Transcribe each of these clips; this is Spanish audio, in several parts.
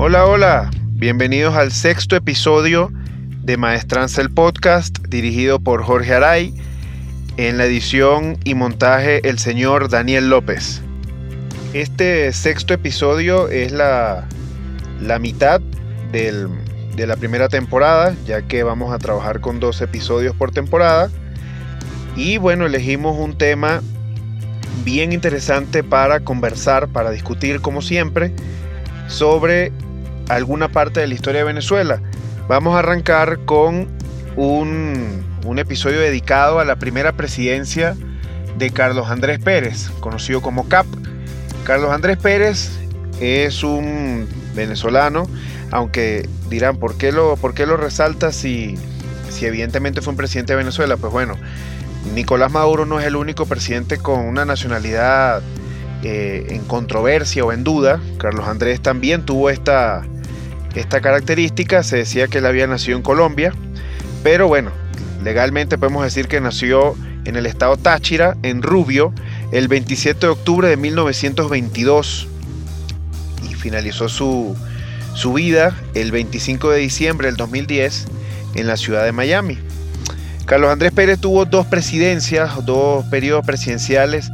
Hola, hola, bienvenidos al sexto episodio de Maestranza el Podcast, dirigido por Jorge Aray, en la edición y montaje el señor Daniel López. Este sexto episodio es la, la mitad del, de la primera temporada, ya que vamos a trabajar con dos episodios por temporada. Y bueno, elegimos un tema bien interesante para conversar, para discutir como siempre, sobre alguna parte de la historia de Venezuela. Vamos a arrancar con un, un episodio dedicado a la primera presidencia de Carlos Andrés Pérez, conocido como CAP. Carlos Andrés Pérez es un venezolano, aunque dirán, ¿por qué lo, por qué lo resalta si, si evidentemente fue un presidente de Venezuela? Pues bueno, Nicolás Maduro no es el único presidente con una nacionalidad eh, en controversia o en duda. Carlos Andrés también tuvo esta, esta característica. Se decía que él había nacido en Colombia, pero bueno, legalmente podemos decir que nació en el estado Táchira, en Rubio, el 27 de octubre de 1922 y finalizó su, su vida el 25 de diciembre del 2010 en la ciudad de Miami. Carlos Andrés Pérez tuvo dos presidencias, dos periodos presidenciales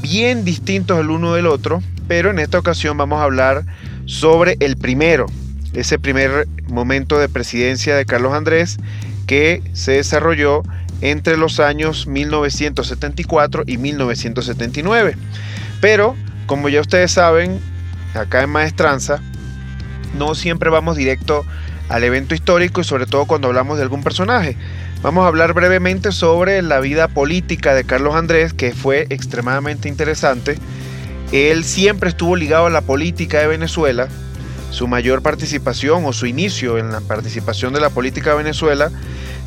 bien distintos el uno del otro, pero en esta ocasión vamos a hablar sobre el primero, ese primer momento de presidencia de Carlos Andrés que se desarrolló entre los años 1974 y 1979. Pero, como ya ustedes saben, acá en Maestranza, no siempre vamos directo al evento histórico y sobre todo cuando hablamos de algún personaje. Vamos a hablar brevemente sobre la vida política de Carlos Andrés, que fue extremadamente interesante. Él siempre estuvo ligado a la política de Venezuela. Su mayor participación o su inicio en la participación de la política de Venezuela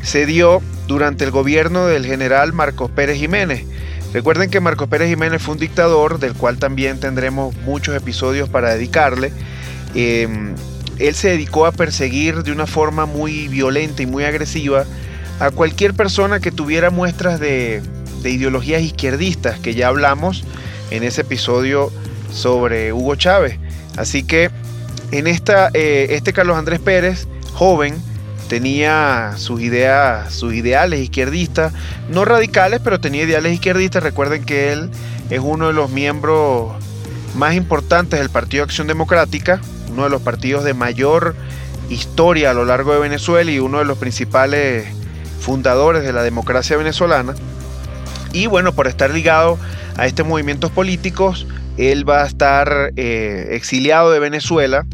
se dio durante el gobierno del general Marcos Pérez Jiménez. Recuerden que Marcos Pérez Jiménez fue un dictador, del cual también tendremos muchos episodios para dedicarle. Em, él se dedicó a perseguir de una forma muy violenta y muy agresiva a cualquier persona que tuviera muestras de, ideologías izquierdistas, que ya hablamos en ese episodio sobre Hugo Chávez. Así que en esta, eh, este Carlos Andrés Pérez, joven, tenía sus ideas, sus ideales izquierdistas, no radicales, pero tenía ideales izquierdistas. Recuerden que él es uno de los miembros más importantes del Partido Acción Democrática, uno de los partidos de mayor historia a lo largo de Venezuela y uno de los principales fundadores de la democracia venezolana. Y bueno, por estar ligado a estos movimientos políticos, él va a estar eh, exiliado de Venezuela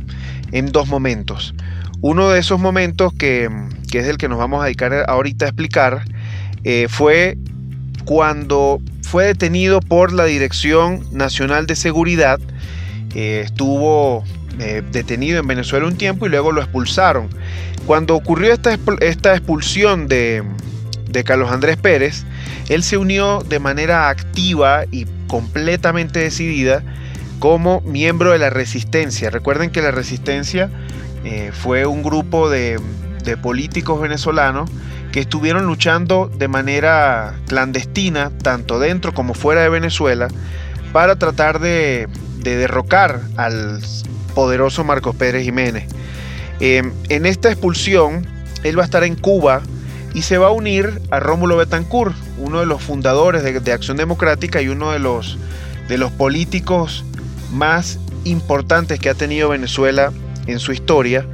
en dos momentos. Uno de esos momentos, que, es el que nos vamos a dedicar ahorita a explicar, eh, fue cuando fue detenido por la Dirección Nacional de Seguridad. Eh, estuvo detenido en Venezuela un tiempo y luego lo expulsaron. Cuando ocurrió esta, esta expulsión de, Carlos Andrés Pérez, él se unió de manera activa y completamente decidida como miembro de la resistencia. Recuerden que la resistencia eh, fue un grupo de, políticos venezolanos que estuvieron luchando de manera clandestina, tanto dentro como fuera de Venezuela, para tratar de, de derrocar al poderoso Marcos Pérez Jiménez. Em, en esta expulsión, él va a estar en Cuba y se va a unir a Rómulo Betancourt, uno de los fundadores de, Acción Democrática y uno de los políticos más importantes que ha tenido Venezuela en su historia.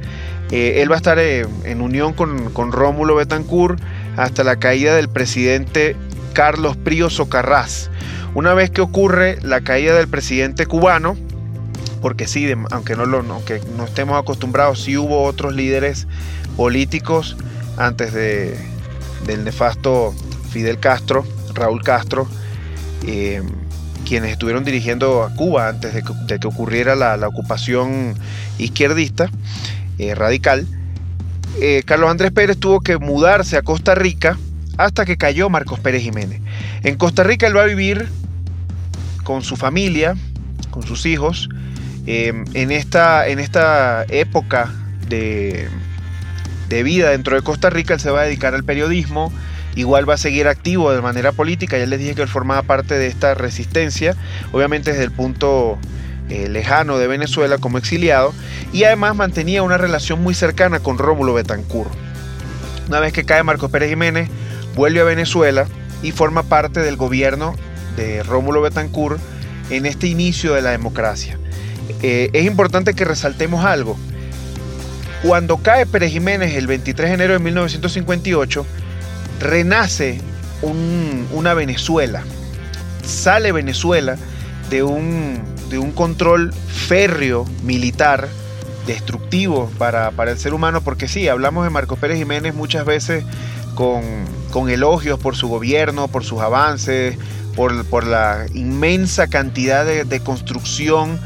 Eh, él va a estar eh, en unión con, con, Rómulo Betancourt hasta la caída del presidente Carlos Prío Socarrás. Una vez que ocurre la caída del presidente cubano, porque sí, aunque, no lo, aunque no estemos acostumbrados, sí hubo otros líderes políticos antes de, del nefasto Fidel Castro, Raúl Castro, eh, quienes estuvieron dirigiendo a Cuba antes de que, ocurriera la, ocupación izquierdista eh, radical. Eh, Carlos Andrés Pérez tuvo que mudarse a Costa Rica hasta que cayó Marcos Pérez Jiménez. En Costa Rica él va a vivir con su familia, con sus hijos, Em, en, esta, en esta época de, de vida dentro de Costa Rica, él se va a dedicar al periodismo, igual va a seguir activo de manera política, ya les dije que él formaba parte de esta resistencia, obviamente desde el punto eh, lejano de Venezuela como exiliado y además mantenía una relación muy cercana con Rómulo Betancourt. Una vez que cae Marcos Pérez Jiménez, vuelve a Venezuela y forma parte del gobierno de Rómulo Betancourt en este inicio de la democracia. Eh, es importante que resaltemos algo. Cuando cae Pérez Jiménez el 23 de enero de 1958, renace una Venezuela. Sale Venezuela de un, de un control férreo militar destructivo para, el ser humano, porque sí, hablamos de Marcos Pérez Jiménez muchas veces con, elogios por su gobierno, por sus avances, por, la inmensa cantidad de, construcción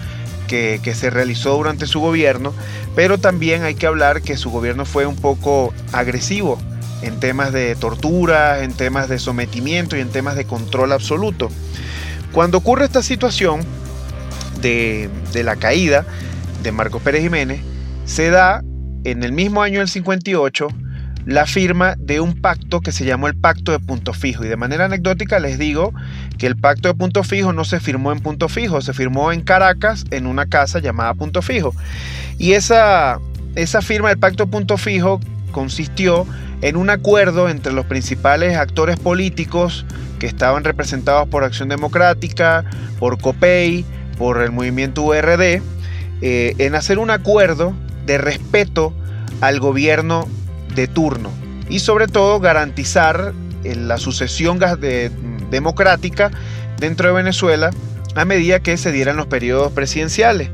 que, que, se realizó durante su gobierno, pero también hay que hablar que su gobierno fue un poco agresivo en temas de tortura, en temas de sometimiento y en temas de control absoluto. Cuando ocurre esta situación de, la caída de Marcos Pérez Jiménez, se da en el mismo año del 58 la firma de un pacto que se llamó el Pacto de Punto Fijo. Y de manera anecdótica les digo que el Pacto de Punto Fijo no se firmó en Punto Fijo, se firmó en Caracas en una casa llamada Punto Fijo. Y esa, esa firma del Pacto de Punto Fijo consistió en un acuerdo entre los principales actores políticos que estaban representados por Acción Democrática, por COPEI, por el movimiento URD, eh, en hacer un acuerdo de respeto al gobierno de turno y sobre todo garantizar eh, la sucesión democrática dentro de Venezuela a medida que se dieran los periodos presidenciales.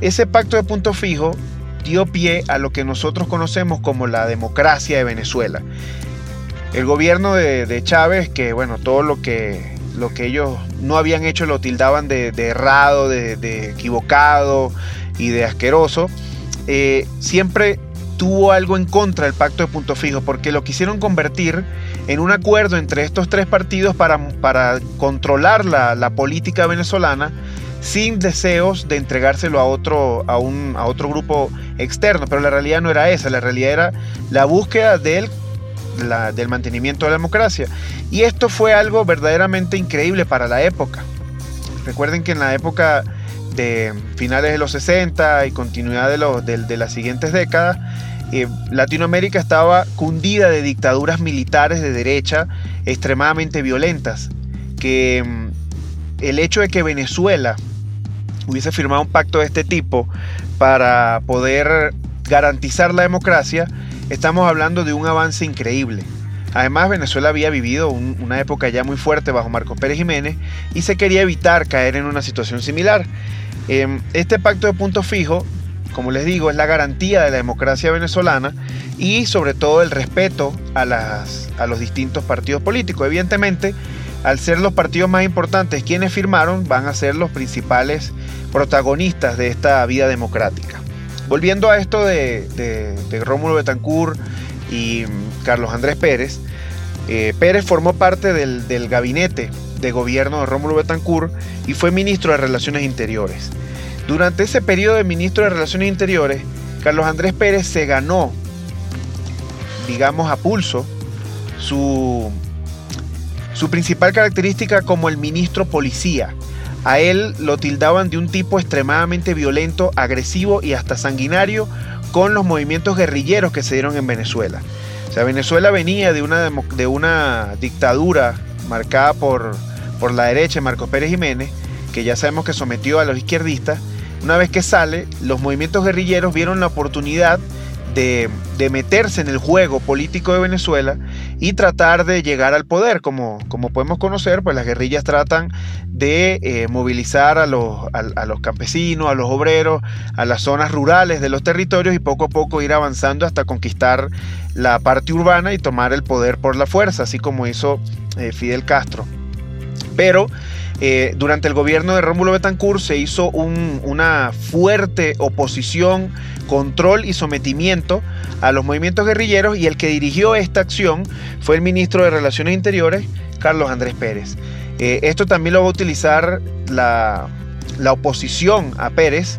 Ese pacto de punto fijo dio pie a lo que nosotros conocemos como la democracia de Venezuela. El gobierno de, Chávez, que bueno, todo lo que, lo que ellos no habían hecho lo tildaban de, errado, de, equivocado y de asqueroso, eh, siempre tuvo algo en contra del pacto de punto fijo, porque lo quisieron convertir en un acuerdo entre estos tres partidos para, para controlar la, la política venezolana sin deseos de entregárselo a otro, a, un, a otro grupo externo, pero la realidad no era esa, la realidad era la búsqueda del, del mantenimiento de la democracia. Y esto fue algo verdaderamente increíble para la época. Recuerden que en la época de finales de los 60 y continuidad de, los, de, las siguientes décadas, eh, Latinoamérica estaba cundida de dictaduras militares de derecha extremadamente violentas, que mm, el hecho de que Venezuela hubiese firmado un pacto de este tipo para poder garantizar la democracia, estamos hablando de un avance increíble. Además, Venezuela había vivido una época ya muy fuerte bajo Marcos Pérez Jiménez y se quería evitar caer en una situación similar. Em, este pacto de punto fijo, como les digo, es la garantía de la democracia venezolana y sobre todo el respeto a, los distintos partidos políticos. Evidentemente, al ser los partidos más importantes quienes firmaron, van a ser los principales protagonistas de esta vida democrática. Volviendo a esto de, Rómulo Betancourt y Carlos Andrés Pérez, eh, Pérez formó parte del, del, gabinete de gobierno de Rómulo Betancourt y fue ministro de Relaciones Interiores. Durante ese periodo de ministro de Relaciones Interiores, Carlos Andrés Pérez se ganó, digamos a pulso, su su principal característica como el ministro policía. A él lo tildaban de un tipo extremadamente violento, agresivo y hasta sanguinario con los movimientos guerrilleros que se dieron en Venezuela. O sea, Venezuela venía de una, de una dictadura marcada por, por la derecha, Marcos Pérez Jiménez, que ya sabemos que sometió a los izquierdistas. Una vez que sale, los movimientos guerrilleros vieron la oportunidad de, meterse en el juego político de Venezuela y tratar de llegar al poder. Como, como podemos conocer, pues las guerrillas tratan de eh, movilizar a los, a, los campesinos, a los obreros, a las zonas rurales de los territorios y poco a poco ir avanzando hasta conquistar la parte urbana y tomar el poder por la fuerza, así como hizo eh, Fidel Castro. Pero eh, durante el gobierno de Rómulo Betancourt se hizo una fuerte oposición, control y sometimiento a los movimientos guerrilleros y el que dirigió esta acción fue el ministro de Relaciones Interiores, Carlos Andrés Pérez. Eh, esto también lo va a utilizar la, la oposición a Pérez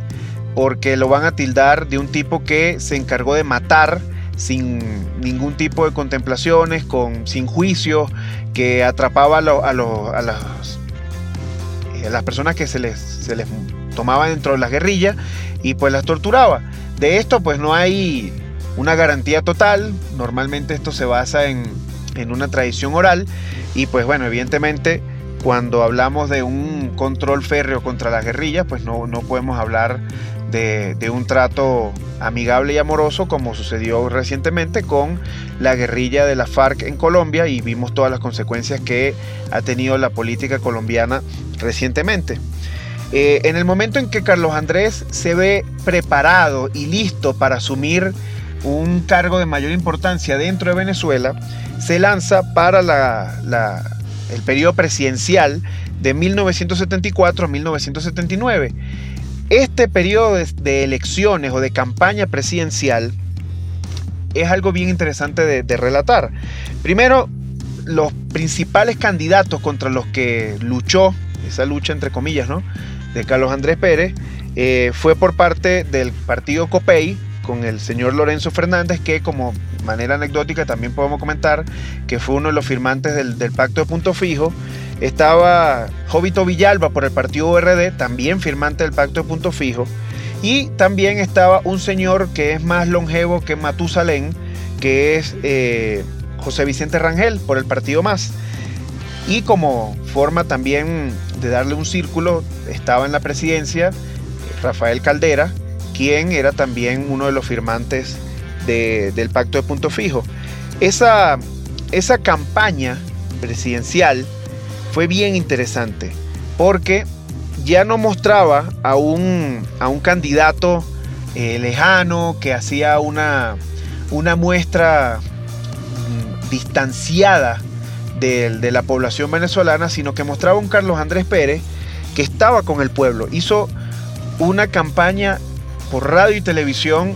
porque lo van a tildar de un tipo que se encargó de matar sin ningún tipo de contemplaciones, con, sin juicio, que atrapaba a, a, los las personas que se les, se les tomaba dentro de las guerrillas y pues las torturaba. De esto pues no hay una garantía total, normalmente esto se basa en, en una tradición oral y pues bueno, evidentemente cuando hablamos de un control férreo contra las guerrillas, pues no, no podemos hablar de, un trato amigable y amoroso como sucedió recientemente con la guerrilla de la FARC en Colombia y vimos todas las consecuencias que ha tenido la política colombiana recientemente. Eh, en el momento en que Carlos Andrés se ve preparado y listo para asumir un cargo de mayor importancia dentro de Venezuela, se lanza para el periodo presidencial de 1974 a 1979. Este periodo de, elecciones o de campaña presidencial es algo bien interesante de, relatar. Primero, los principales candidatos contra los que luchó, esa lucha entre comillas, ¿no? de Carlos Andrés Pérez eh, fue por parte del partido COPEI con el señor Lorenzo Fernández, que como manera anecdótica también podemos comentar que fue uno de los firmantes del, pacto de punto fijo. Estaba Jovito Villalba por el partido URD, también firmante del pacto de punto fijo. Y también estaba un señor que es más longevo que Matusalén, que es eh, José Vicente Rangel por el partido Más. Y como forma también de darle un círculo, estaba en la presidencia Rafael Caldera, quien era también uno de los firmantes del pacto de punto fijo. Esa, esa campaña presidencial fue bien interesante porque ya no mostraba a un, a un candidato eh, lejano que hacía una, una muestra mm, distanciada de, la población venezolana, sino que mostraba un Carlos Andrés Pérez que estaba con el pueblo. Hizo una campaña por radio y televisión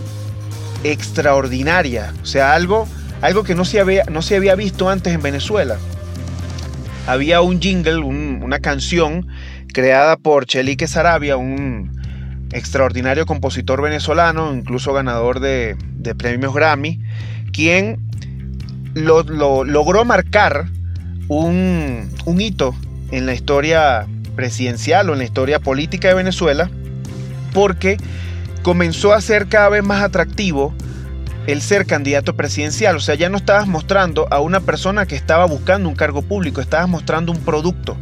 extraordinaria, o sea, algo, algo que no se, había, no se había visto antes en Venezuela. Había un jingle, una canción creada por Chelique Sarabia, un extraordinario compositor venezolano, incluso ganador de, premios Grammy, quien lo, logró marcar un, hito en la historia presidencial o en la historia política de Venezuela porque comenzó a ser cada vez más atractivo el ser candidato presidencial. O sea, ya no estabas mostrando a una persona que estaba buscando un cargo público, estabas mostrando un producto.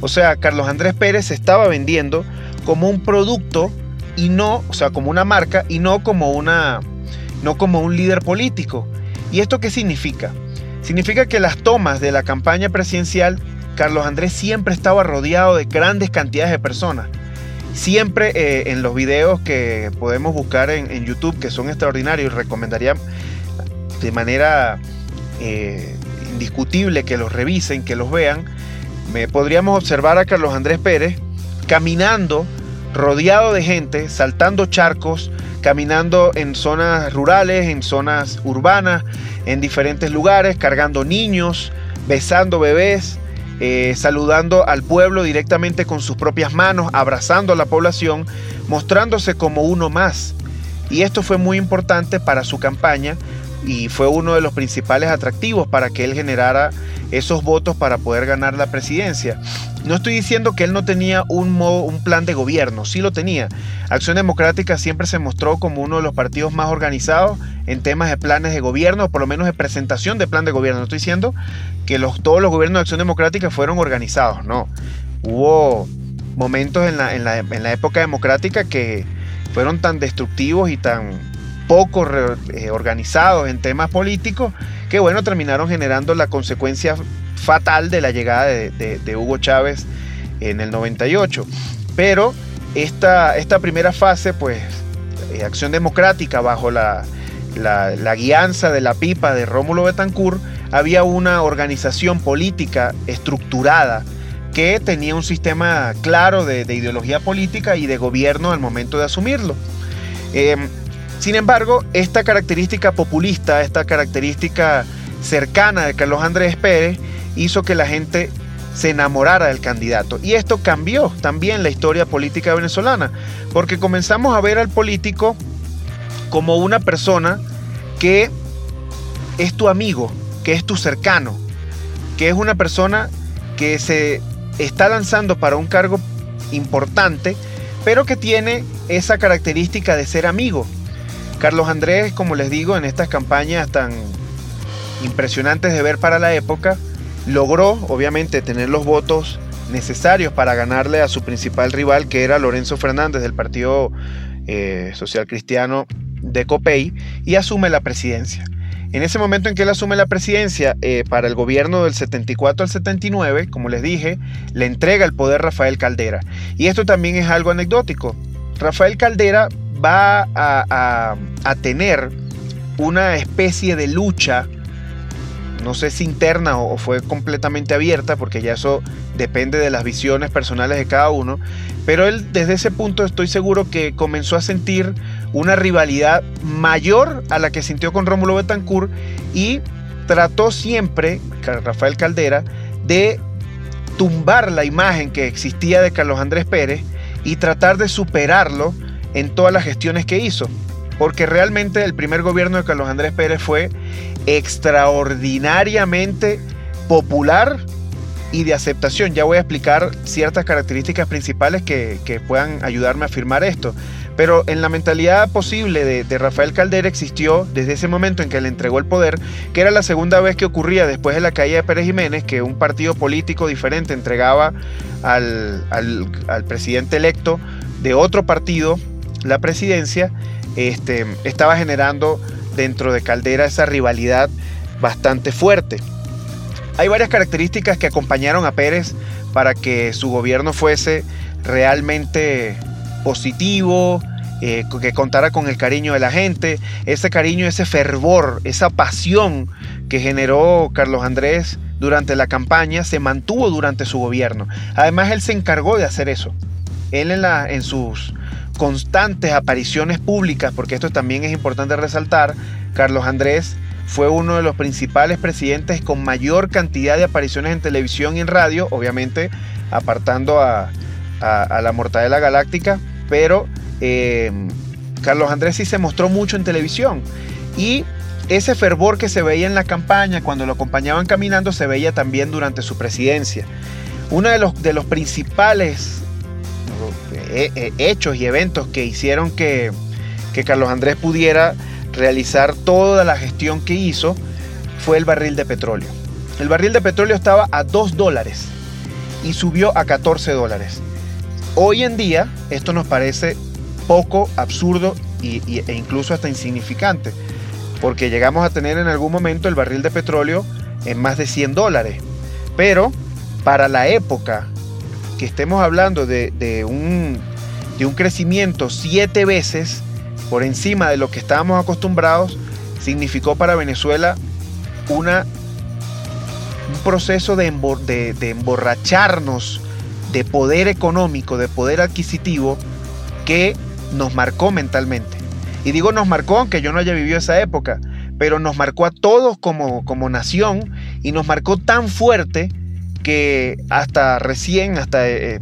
O sea, Carlos Andrés Pérez se estaba vendiendo como un producto y no, o sea, como una marca y no como una no como un líder político. ¿Y esto qué significa? Significa que las tomas de la campaña presidencial, Carlos Andrés siempre estaba rodeado de grandes cantidades de personas. Siempre eh, en los videos que podemos buscar en, YouTube, que son extraordinarios, recomendaría de manera eh, indiscutible que los revisen, que los vean. Me, podríamos observar a Carlos Andrés Pérez caminando rodeado de gente, saltando charcos, caminando en zonas rurales, en zonas urbanas, en diferentes lugares, cargando niños, besando bebés, eh, saludando al pueblo directamente con sus propias manos, abrazando a la población, mostrándose como uno más. Y esto fue muy importante para su campaña y fue uno de los principales atractivos para que él generara esos votos para poder ganar la presidencia. No estoy diciendo que él no tenía un, un plan de gobierno, sí lo tenía. Acción Democrática siempre se mostró como uno de los partidos más organizados en temas de planes de gobierno, por lo menos de presentación de plan de gobierno. No estoy diciendo que todos los gobiernos de Acción Democrática fueron organizados, no. Hubo momentos en la época democrática que fueron tan destructivos y tan poco eh, organizados en temas políticos que bueno, terminaron generando la consecuencia fatal de la llegada de, Hugo Chávez en el 98. Pero esta, esta primera fase, pues, eh, Acción Democrática bajo la, la, guianza de la pipa de Rómulo Betancourt, había una organización política estructurada que tenía un sistema claro de, ideología política y de gobierno al momento de asumirlo. Em, sin embargo, esta característica populista, esta característica cercana de Carlos Andrés Pérez, hizo que la gente se enamorara del candidato. Y esto cambió también la historia política venezolana, porque comenzamos a ver al político como una persona que es tu amigo, que es tu cercano, que es una persona que se está lanzando para un cargo importante, pero que tiene esa característica de ser amigo. Carlos Andrés, como les digo, en estas campañas tan impresionantes de ver para la época, logró obviamente tener los votos necesarios para ganarle a su principal rival, que era Lorenzo Fernández del Partido eh, Social Cristiano de Copey, y asume la presidencia. En ese momento en que él asume la presidencia eh, para el gobierno del 74 al 79, como les dije, le entrega el poder Rafael Caldera. Y esto también es algo anecdótico. Rafael Caldera va a, a tener una especie de lucha no sé si interna o, fue completamente abierta, porque ya eso depende de las visiones personales de cada uno, pero él desde ese punto estoy seguro que comenzó a sentir una rivalidad mayor a la que sintió con Rómulo Betancourt y trató siempre, Rafael Caldera, de tumbar la imagen que existía de Carlos Andrés Pérez y tratar de superarlo en todas las gestiones que hizo. Porque realmente el primer gobierno de Carlos Andrés Pérez fue extraordinariamente popular y de aceptación. Ya voy a explicar ciertas características principales que, puedan ayudarme a afirmar esto. Pero en la mentalidad posible de, Rafael Caldera existió desde ese momento en que le entregó el poder, que era la segunda vez que ocurría después de la caída de Pérez Jiménez, que un partido político diferente entregaba al, al presidente electo de otro partido la presidencia, este, estaba generando dentro de Caldera esa rivalidad bastante fuerte. Hay varias características que acompañaron a Pérez para que su gobierno fuese realmente positivo, eh, que contara con el cariño de la gente, ese cariño, ese fervor, esa pasión que generó Carlos Andrés durante la campaña se mantuvo durante su gobierno. Además, él se encargó de hacer eso. Él en, sus constantes apariciones públicas, porque esto también es importante resaltar, Carlos Andrés fue uno de los principales presidentes con mayor cantidad de apariciones en televisión y en radio, obviamente apartando a, la Mortadela Galáctica, pero eh, Carlos Andrés sí se mostró mucho en televisión y ese fervor que se veía en la campaña cuando lo acompañaban caminando se veía también durante su presidencia. Uno de los, de los principales eh, eh, hechos y eventos que hicieron que, Carlos Andrés pudiera realizar toda la gestión que hizo fue el barril de petróleo. El barril de petróleo estaba a 2 dólares y subió a 14 dólares. Hoy en día esto nos parece poco absurdo e incluso hasta insignificante, porque llegamos a tener en algún momento el barril de petróleo en más de 100 dólares. Pero para la época que estemos hablando de, un, de un crecimiento siete veces por encima de lo que estábamos acostumbrados, significó para Venezuela una, un proceso de, de, emborracharnos de poder económico, de poder adquisitivo, que nos marcó mentalmente. Y digo nos marcó, aunque yo no haya vivido esa época, pero nos marcó a todos como, como nación y nos marcó tan fuerte que hasta recién, hasta eh,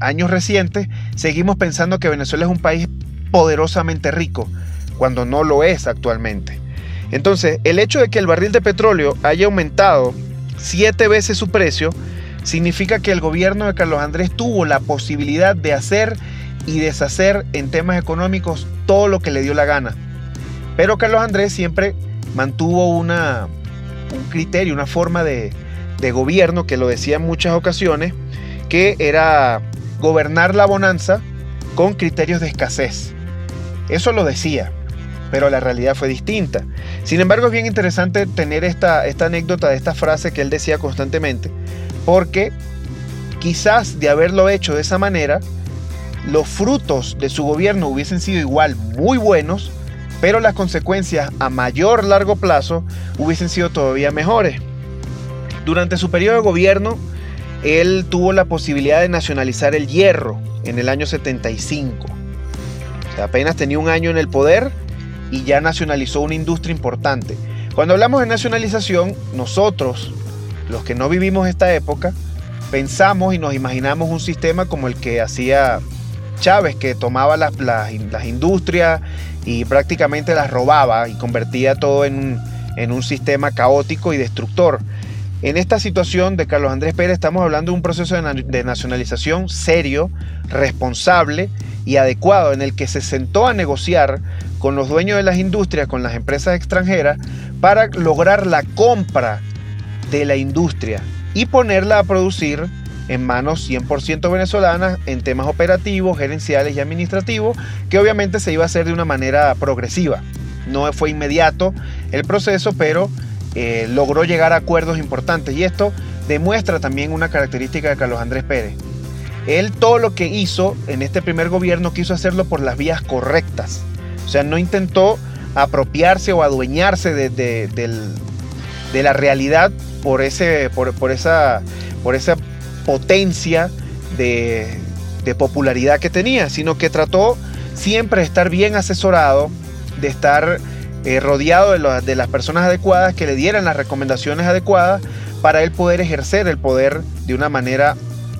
años recientes, seguimos pensando que Venezuela es un país poderosamente rico, cuando no lo es actualmente. Entonces, el hecho de que el barril de petróleo haya aumentado siete veces su precio, significa que el gobierno de Carlos Andrés tuvo la posibilidad de hacer y deshacer en temas económicos todo lo que le dio la gana. Pero Carlos Andrés siempre mantuvo una, un criterio, una forma de, de gobierno que lo decía en muchas ocasiones, que era gobernar la bonanza con criterios de escasez. Eso lo decía, pero la realidad fue distinta. Sin embargo, es bien interesante tener esta, esta anécdota de esta frase que él decía constantemente, porque quizás de haberlo hecho de esa manera, los frutos de su gobierno hubiesen sido igual muy buenos, pero las consecuencias a mayor largo plazo hubiesen sido todavía mejores. Durante su periodo de gobierno, él tuvo la posibilidad de nacionalizar el hierro en el año 75. apenas tenía un año en el poder y ya nacionalizó una industria importante. Cuando hablamos de nacionalización, nosotros, los que no vivimos esta época, pensamos y nos imaginamos un sistema como el que hacía Chávez, que tomaba las, industrias y prácticamente las robaba y convertía todo en un sistema caótico y destructor. En esta situación de Carlos Andrés Pérez estamos hablando de un proceso de nacionalización serio, responsable y adecuado en el que se sentó a negociar con los dueños de las industrias, con las empresas extranjeras, para lograr la compra de la industria y ponerla a producir en manos 100% venezolanas en temas operativos, gerenciales y administrativos, que obviamente se iba a hacer de una manera progresiva. No fue inmediato el proceso, pero eh, logró llegar a acuerdos importantes y esto demuestra también una característica de Carlos Andrés Pérez. Él todo lo que hizo en este primer gobierno quiso hacerlo por las vías correctas. O sea, no intentó apropiarse o adueñarse de, la realidad por, esa, por esa potencia de, popularidad que tenía, sino que trató siempre de estar bien asesorado, de estar eh, rodeado de, de, las personas adecuadas que le dieran las recomendaciones adecuadas para él poder ejercer el poder de una manera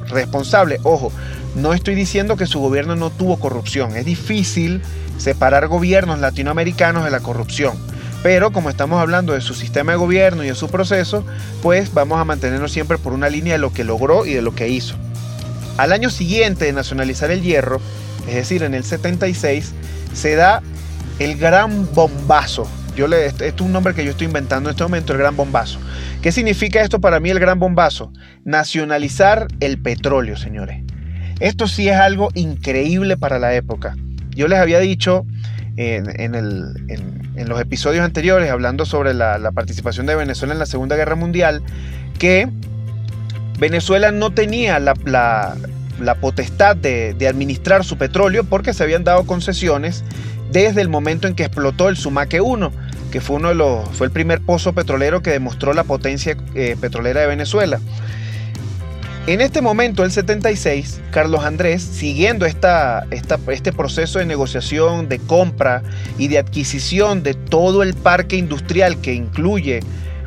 responsable. Ojo, no estoy diciendo que su gobierno no tuvo corrupción, es difícil separar gobiernos latinoamericanos de la corrupción. Pero como estamos hablando de su sistema de gobierno y de su proceso, pues vamos a mantenernos siempre por una línea de lo que logró y de lo que hizo. Al año siguiente de nacionalizar el hierro, es decir, en el 76, se da el gran bombazo. Yo le, esto es un nombre que yo estoy inventando en este momento, el gran bombazo. ¿Qué significa esto para mí el gran bombazo? Nacionalizar el petróleo, señores. Esto sí es algo increíble para la época. Yo les había dicho en, los episodios anteriores, hablando sobre la, participación de Venezuela en la Segunda Guerra Mundial, que Venezuela no tenía la, potestad de, administrar su petróleo porque se habían dado concesiones desde el momento en que explotó el Sumaque 1, que fue, uno de los, fue el primer pozo petrolero que demostró la potencia eh, petrolera de Venezuela. En este momento, el 76, Carlos Andrés, siguiendo esta, este proceso de negociación, de compra y de adquisición de todo el parque industrial que incluye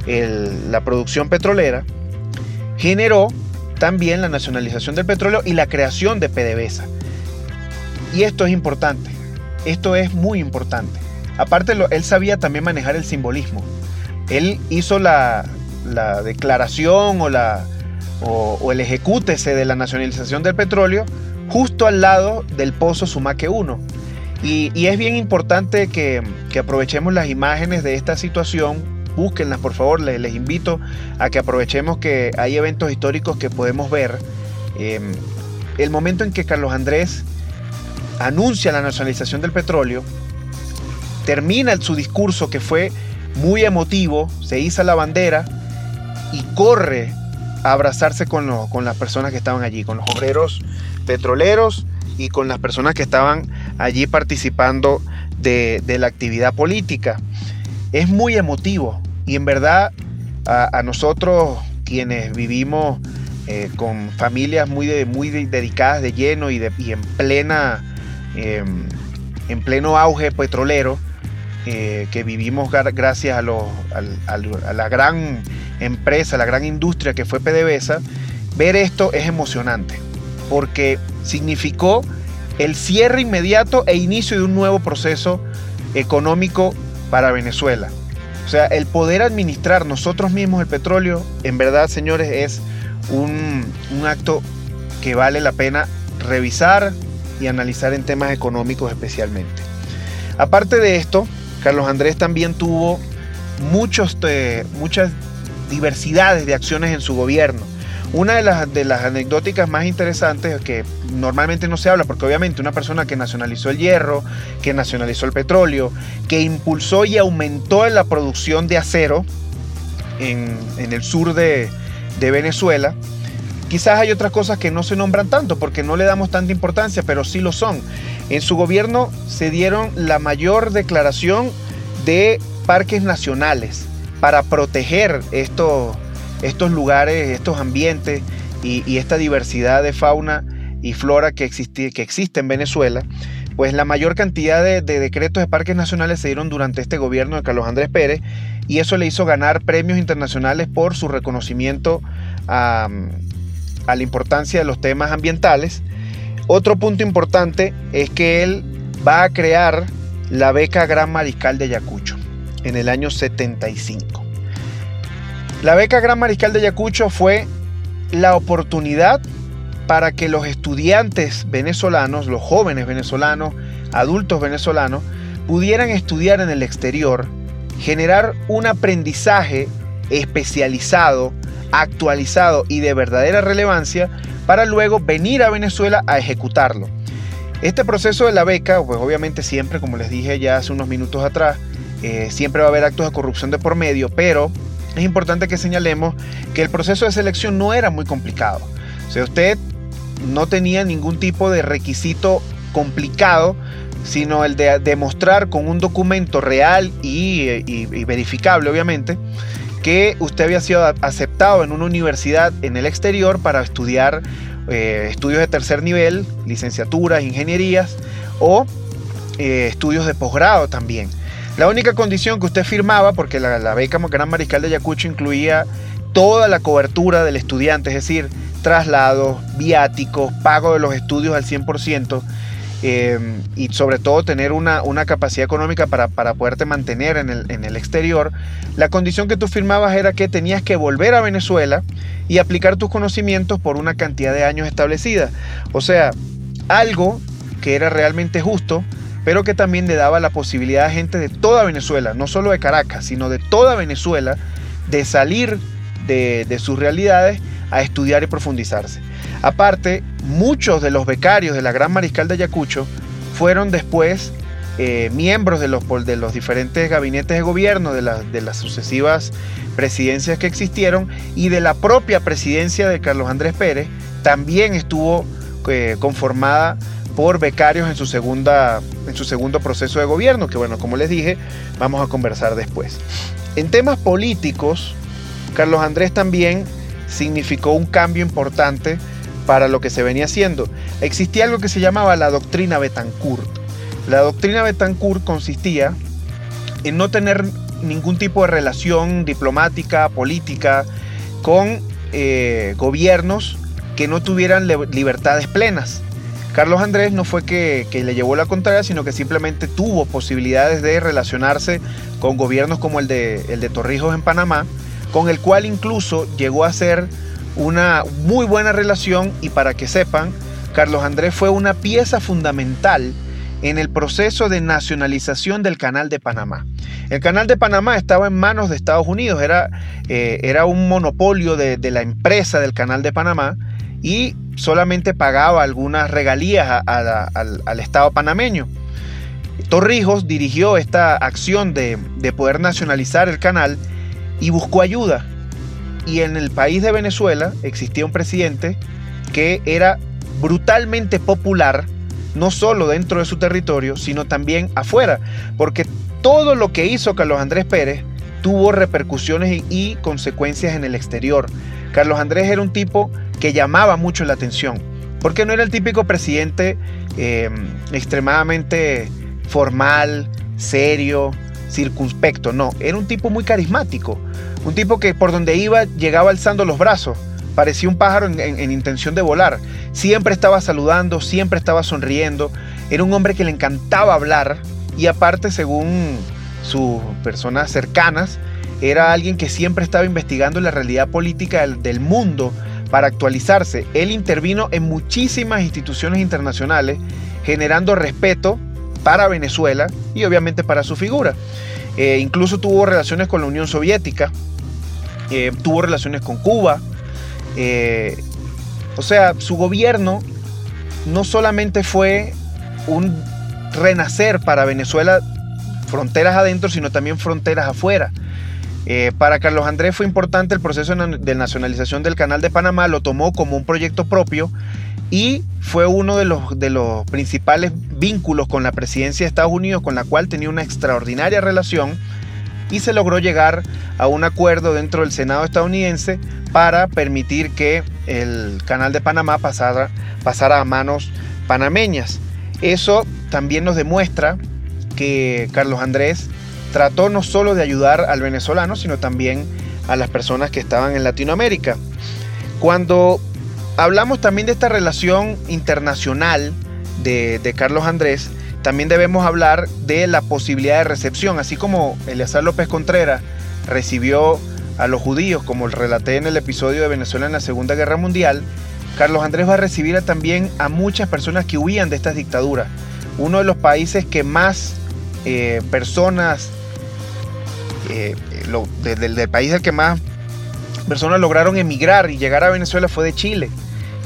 la producción petrolera, generó también la nacionalización del petróleo y la creación de PDVSA. Y esto es importante, esto es muy importante. Aparte, él sabía también manejar el simbolismo. Él hizo la declaración o la, o, el ejecútese de la nacionalización del petróleo justo al lado del pozo Sumaque 1. Y, es bien importante que, aprovechemos las imágenes de esta situación, búsquenlas por favor, les, invito a que aprovechemos que hay eventos históricos que podemos ver. Em, el momento en que Carlos Andrés anuncia la nacionalización del petróleo, termina su discurso que fue muy emotivo, se iza la bandera y corre abrazarse con, las personas que estaban allí, con los obreros petroleros y con las personas que estaban allí participando de, la actividad política. Es muy emotivo y en verdad a, nosotros quienes vivimos eh, con familias muy, muy dedicadas de lleno y, de, en plena em, en pleno auge petrolero eh, que vivimos gracias a, a, la gran empresa, la gran industria que fue PDVSA, ver esto es emocionante, porque significó el cierre inmediato e inicio de un nuevo proceso económico para Venezuela. O sea, el poder administrar nosotros mismos el petróleo, en verdad, señores, es un acto que vale la pena revisar y analizar en temas económicos especialmente. Aparte de esto, Carlos Andrés también tuvo muchos, eh, muchas diversidades de acciones en su gobierno. Una de las, de las anecdóticas más interesantes que normalmente no se habla, porque obviamente una persona que nacionalizó el hierro, que nacionalizó el petróleo, que impulsó y aumentó la producción de acero en, el sur de, de Venezuela, quizás hay otras cosas que no se nombran tanto porque no le damos tanta importancia, pero sí lo son. En su gobierno se dieron la mayor declaración de parques nacionales para proteger estos, estos lugares, estos ambientes y, esta diversidad de fauna y flora que existe, que existe en Venezuela, pues la mayor cantidad de, decretos de parques nacionales se dieron durante este gobierno de Carlos Andrés Pérez y eso le hizo ganar premios internacionales por su reconocimiento a, a la importancia de los temas ambientales. Otro punto importante es que él va a crear la beca Gran Mariscal de Ayacucho en el año 75. La beca Gran Mariscal de Ayacucho fue la oportunidad para que los estudiantes venezolanos, los jóvenes venezolanos, adultos venezolanos, pudieran estudiar en el exterior, generar un aprendizaje especializado, actualizado y de verdadera relevancia para luego venir a Venezuela a ejecutarlo. Este proceso de la beca, pues obviamente siempre, como les dije ya hace unos minutos atrás, eh, siempre va a haber actos de corrupción de por medio, pero es importante que señalemos que el proceso de selección no era muy complicado. O sea, usted no tenía ningún tipo de requisito complicado, sino el de demostrar con un documento real y, verificable, obviamente, que usted había sido aceptado en una universidad en el exterior para estudiar eh, estudios de tercer nivel, licenciaturas, ingenierías o eh, estudios de posgrado también. La única condición que usted firmaba, porque la, beca Gran Mariscal de Ayacucho incluía toda la cobertura del estudiante, es decir, traslados, viáticos, pago de los estudios al 100%, eh, y sobre todo tener una, capacidad económica para, poderte mantener en el, en el, exterior, la condición que tú firmabas era que tenías que volver a Venezuela y aplicar tus conocimientos por una cantidad de años establecida. O sea, algo que era realmente justo, pero que también le daba la posibilidad a gente de toda Venezuela, no solo de Caracas, sino de toda Venezuela, de salir de, de sus realidades a estudiar y profundizarse. Aparte, muchos de los becarios de la Gran Mariscal de Ayacucho fueron después eh, miembros de los, de los diferentes gabinetes de gobierno, de, de, las sucesivas presidencias que existieron y de la propia presidencia de Carlos Andrés Pérez, también estuvo eh, conformada por becarios en su, segunda, en su segundo proceso de gobierno, que bueno, como les dije, vamos a conversar después. En temas políticos, Carlos Andrés también significó un cambio importante para lo que se venía haciendo. Existía algo que se llamaba la doctrina Betancourt. La doctrina Betancourt consistía en no tener ningún tipo de relación diplomática, política, con eh, gobiernos que no tuvieran libertades plenas. Carlos Andrés no fue que, le llevó la contraria, sino que simplemente tuvo posibilidades de relacionarse con gobiernos como el de, el de Torrijos en Panamá, con el cual incluso llegó a ser una muy buena relación y para que sepan, Carlos Andrés fue una pieza fundamental en el proceso de nacionalización del Canal de Panamá. El Canal de Panamá estaba en manos de Estados Unidos, era, eh, era un monopolio de, la empresa del Canal de Panamá y solamente pagaba algunas regalías al, Estado panameño. Torrijos dirigió esta acción de, de poder nacionalizar el canal y buscó ayuda. Y en el país de Venezuela existía un presidente que era brutalmente popular, no solo dentro de su territorio, sino también afuera, porque todo lo que hizo Carlos Andrés Pérez tuvo repercusiones y consecuencias en el exterior. Carlos Andrés era un tipo que llamaba mucho la atención, porque no era el típico presidente eh, extremadamente formal, serio, circunspecto, no, era un tipo muy carismático, un tipo que por donde iba llegaba alzando los brazos, parecía un pájaro en, intención de volar, siempre estaba saludando, siempre estaba sonriendo, era un hombre que le encantaba hablar y aparte según sus personas cercanas, era alguien que siempre estaba investigando la realidad política del, del mundo para actualizarse. Él intervino en muchísimas instituciones internacionales, generando respeto para Venezuela y obviamente para su figura. Eh, incluso tuvo relaciones con la Unión Soviética, eh, tuvo relaciones con Cuba. Eh, o sea, su gobierno no solamente fue un renacer para Venezuela fronteras adentro, sino también fronteras afuera. para Carlos Andrés fue importante el proceso de nacionalización del Canal de Panamá, lo tomó como un proyecto propio y fue uno de los, de los principales vínculos con la presidencia de Estados Unidos, con la cual tenía una extraordinaria relación y se logró llegar a un acuerdo dentro del Senado estadounidense para permitir que el canal de Panamá pasara, a manos panameñas. Eso también nos demuestra que Carlos Andrés trató no solo de ayudar al venezolano, sino también a las personas que estaban en Latinoamérica. Cuando hablamos también de esta relación internacional de, Carlos Andrés, también debemos hablar de la posibilidad de recepción, así como Eleazar López Contreras recibió a los judíos, como relaté en el episodio de Venezuela en la Segunda Guerra Mundial, Carlos Andrés va a recibir también a muchas personas que huían de estas dictaduras. Uno de los países que más eh, personas, eh, país del que más personas lograron emigrar y llegar a Venezuela fue de Chile.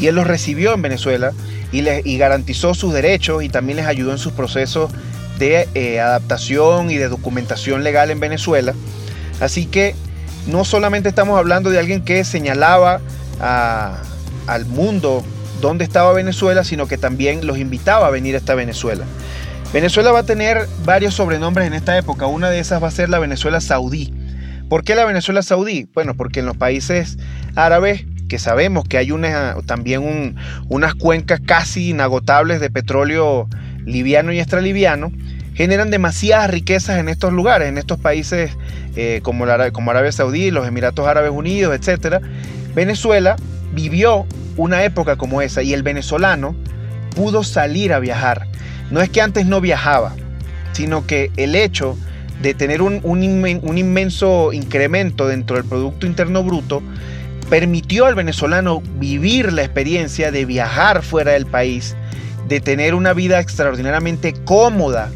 Y él los recibió en Venezuela y, les, y garantizó sus derechos y también les ayudó en sus procesos de eh, adaptación y de documentación legal en Venezuela. Así que no solamente estamos hablando de alguien que señalaba al mundo dónde estaba Venezuela, sino que también los invitaba a venir a esta Venezuela. Venezuela va a tener varios sobrenombres en esta época. Una de esas va a ser la Venezuela saudí. ¿Por qué la Venezuela saudí? Bueno, porque en los países árabes, que sabemos que hay también unas cuencas casi inagotables de petróleo liviano y extraliviano, generan demasiadas riquezas en estos lugares, en estos países eh, como, como Arabia Saudí, los Emiratos Árabes Unidos, etc. Venezuela vivió una época como esa y el venezolano pudo salir a viajar. No es que antes no viajaba, sino que el hecho de tener un, inmenso incremento dentro del Producto Interno Bruto, permitió al venezolano vivir la experiencia de viajar fuera del país, de tener una vida extraordinariamente cómoda,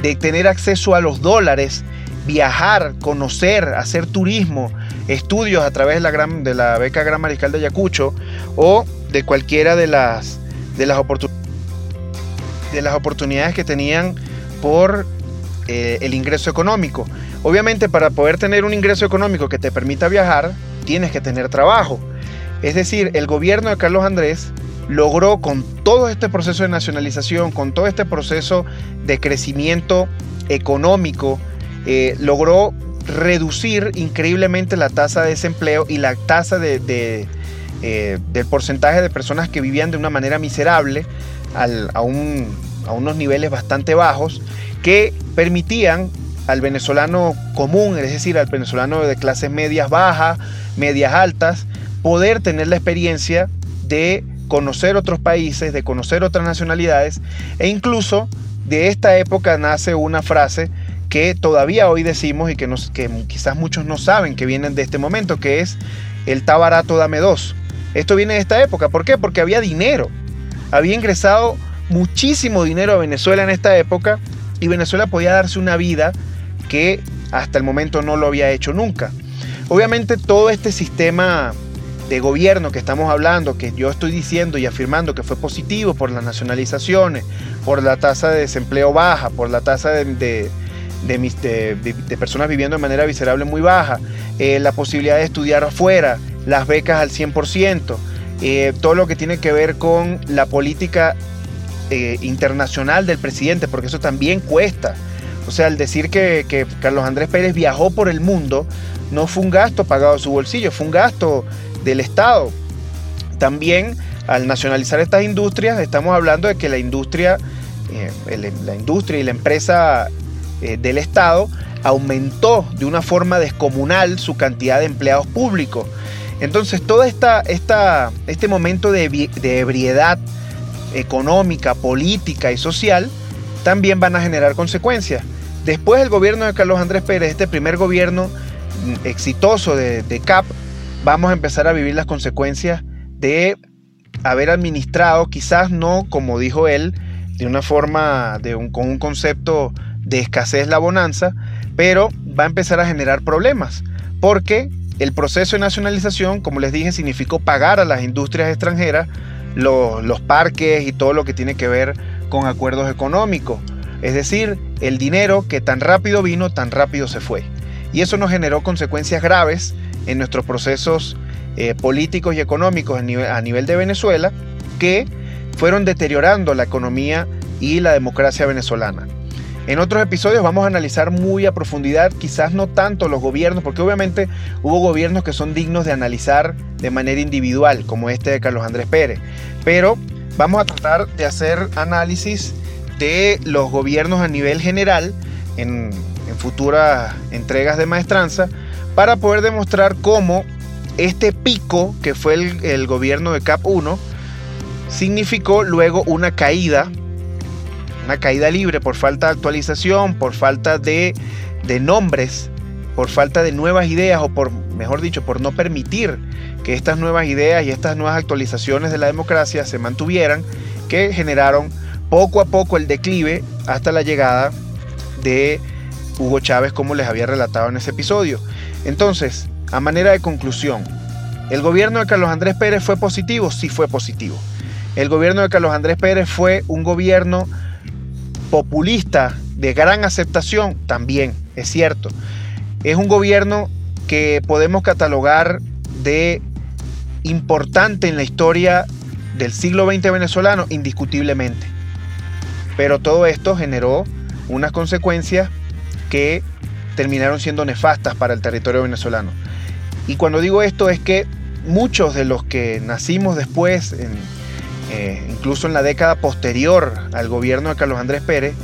de tener acceso a los dólares, viajar, conocer, hacer turismo, estudios a través de la, gran, de la beca Gran Mariscal de Ayacucho o de cualquiera de las, de las, de las oportunidades que tenían por eh, el ingreso económico. Obviamente para poder tener un ingreso económico que te permita viajar, tienes que tener trabajo. Es decir, el gobierno de Carlos Andrés logró con todo este proceso de nacionalización, con todo este proceso de crecimiento económico, eh, logró reducir increíblemente la tasa de desempleo y la tasa de, eh, del porcentaje de personas que vivían de una manera miserable a, a unos niveles bastante bajos que permitían al venezolano común, es decir, al venezolano de clases medias bajas, medias altas, poder tener la experiencia de conocer otros países, de conocer otras nacionalidades e incluso de esta época nace una frase que todavía hoy decimos y que, nos, que quizás muchos no saben que vienen de este momento, que es el está barato, dame dos. Esto viene de esta época. ¿Por qué? Porque había dinero. Había ingresado muchísimo dinero a Venezuela en esta época y Venezuela podía darse una vida que hasta el momento no lo había hecho nunca. Obviamente todo este sistema de gobierno que estamos hablando, que yo estoy diciendo y afirmando que fue positivo por las nacionalizaciones, por la tasa de desempleo baja, por la tasa de, personas viviendo de manera miserable muy baja, eh, la posibilidad de estudiar afuera, las becas al 100%, eh, todo lo que tiene que ver con la política eh, internacional del presidente, porque eso también cuesta. O sea, al decir que, Carlos Andrés Pérez viajó por el mundo, no fue un gasto pagado de su bolsillo, fue un gasto del Estado. También al nacionalizar estas industrias, estamos hablando de que la industria, eh, la industria y la empresa eh, del Estado aumentó de una forma descomunal su cantidad de empleados públicos. Entonces, todo esta, este momento de ebriedad económica, política y social, también van a generar consecuencias. Después del gobierno de Carlos Andrés Pérez, este primer gobierno mm, exitoso de, CAP, vamos a empezar a vivir las consecuencias de haber administrado, quizás no como dijo él, de una forma, de con un concepto de escasez la bonanza, pero va a empezar a generar problemas, porque el proceso de nacionalización, como les dije, significó pagar a las industrias extranjeras los, parques y todo lo que tiene que ver con acuerdos económicos. Es decir, el dinero que tan rápido vino, tan rápido se fue. Y eso nos generó consecuencias graves en nuestros procesos eh, políticos y económicos a nivel, a nivel de Venezuela que fueron deteriorando la economía y la democracia venezolana. En otros episodios vamos a analizar muy a profundidad, quizás no tanto los gobiernos, porque obviamente hubo gobiernos que son dignos de analizar de manera individual, como este de Carlos Andrés Pérez, pero vamos a tratar de hacer análisis de los gobiernos a nivel general en, futuras entregas de maestranza para poder demostrar cómo este pico que fue el, gobierno de CAP 1 significó luego una caída una caída libre por falta de actualización, por falta de, nombres por falta de nuevas ideas o por, mejor dicho, por no permitir que estas nuevas ideas y estas nuevas actualizaciones de la democracia se mantuvieran, que generaron poco a poco el declive hasta la llegada de Hugo Chávez, como les había relatado en ese episodio. Entonces, a manera de conclusión, ¿el gobierno de Carlos Andrés Pérez fue positivo? Sí fue positivo. El gobierno de Carlos Andrés Pérez fue un gobierno populista de gran aceptación, también, es cierto. Es un gobierno que podemos catalogar de importante en la historia del siglo XX venezolano, indiscutiblemente. Pero todo esto generó unas consecuencias que terminaron siendo nefastas para el territorio venezolano. Y cuando digo esto es que muchos de los que nacimos después, eh, incluso en la década posterior al gobierno de Carlos Andrés Pérez,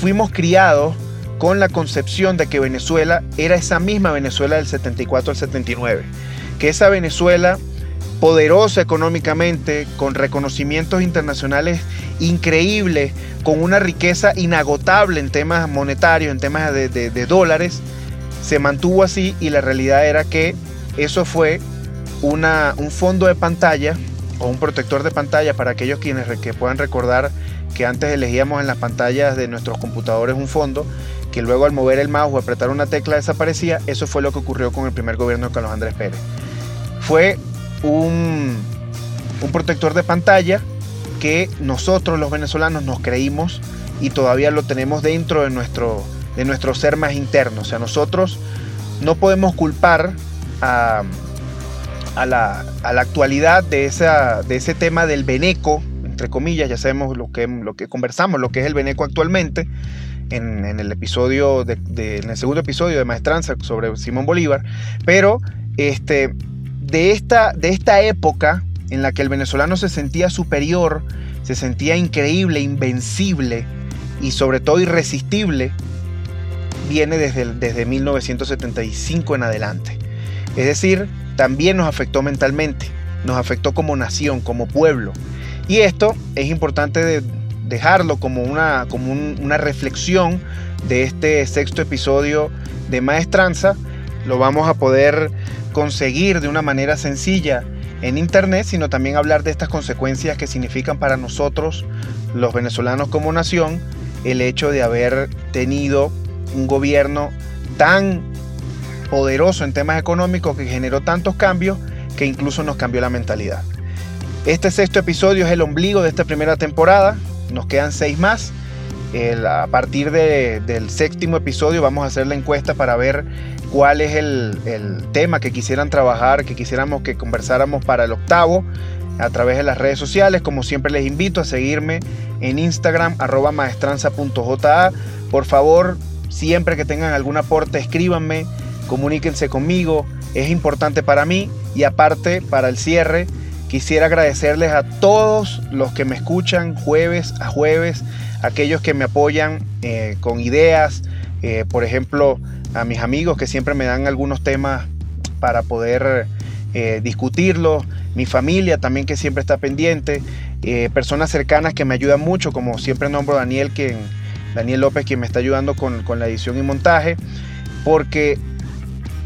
fuimos criados con la concepción de que Venezuela era esa misma Venezuela del 74 al 79, que esa Venezuela poderosa económicamente, con reconocimientos internacionales increíbles, con una riqueza inagotable en temas monetarios, en temas de, dólares, se mantuvo así y la realidad era que eso fue una, un fondo de pantalla o un protector de pantalla para aquellos quienes que puedan recordar que antes elegíamos en las pantallas de nuestros computadores un fondo que luego al mover el mouse o apretar una tecla desaparecía, eso fue lo que ocurrió con el primer gobierno de Carlos Andrés Pérez. Fue un, un protector de pantalla que nosotros los venezolanos nos creímos y todavía lo tenemos dentro de nuestro, de nuestro ser más interno. O sea, nosotros no podemos culpar a, a, la, a la, actualidad de, esa, de ese tema del veneco, entre comillas, ya sabemos lo que, lo que conversamos, lo que es el veneco actualmente, en, en el episodio, de, de, en el segundo episodio de Maestranza sobre Simón Bolívar, pero este, de esta, de esta época en la que el venezolano se sentía superior, se sentía increíble, invencible y sobre todo irresistible, viene desde, desde 1975 en adelante. Es decir, también nos afectó mentalmente, nos afectó como nación, como pueblo. Y esto es importante dejarlo como, una, como una reflexión de este sexto episodio de Maestranza. Lo vamos a poder conseguir de una manera sencilla en Internet, sino también hablar de estas consecuencias que significan para nosotros, los venezolanos como nación, el hecho de haber tenido un gobierno tan poderoso en temas económicos que generó tantos cambios que incluso nos cambió la mentalidad. Este sexto episodio es el ombligo de esta primera temporada, nos quedan seis más. a partir del séptimo episodio vamos a hacer la encuesta para ver cuál es el, tema que quisieran trabajar, que quisiéramos que conversáramos para el octavo a través de las redes sociales. Como siempre les invito a seguirme en Instagram arroba maestranza.ja. Por favor, siempre que tengan algún aporte, escríbanme, comuníquense conmigo. Es importante para mí y aparte para el cierre. Quisiera agradecerles a todos los que me escuchan jueves a jueves, aquellos que me apoyan eh, con ideas, eh, por ejemplo, a mis amigos que siempre me dan algunos temas para poder eh, discutirlos, mi familia también que siempre está pendiente, eh, personas cercanas que me ayudan mucho, como siempre nombro a Daniel, quien, Daniel López, quien me está ayudando con, la edición y montaje, porque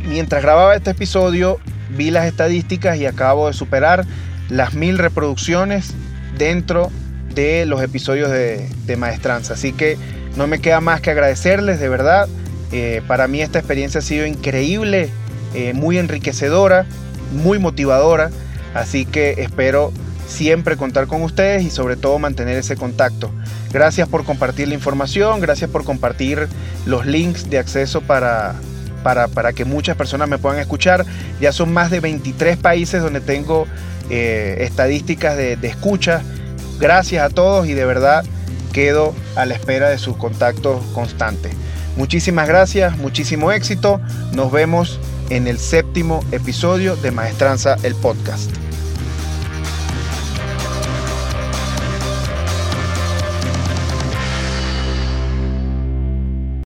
mientras grababa este episodio vi las estadísticas y acabo de superar las mil reproducciones dentro de los episodios de Maestranza. Así que no me queda más que agradecerles, de verdad. Eh, para mí esta experiencia ha sido increíble, eh, muy enriquecedora, muy motivadora, así que espero siempre contar con ustedes y sobre todo mantener ese contacto. Gracias por compartir la información, gracias por compartir los links de acceso para, para, que muchas personas me puedan escuchar. Ya son más de 23 países donde tengo eh, estadísticas de escucha. Gracias a todos y de verdad quedo a la espera de sus contactos constantes. Muchísimas gracias, muchísimo éxito. Nos vemos en el séptimo episodio de Maestranza, el podcast.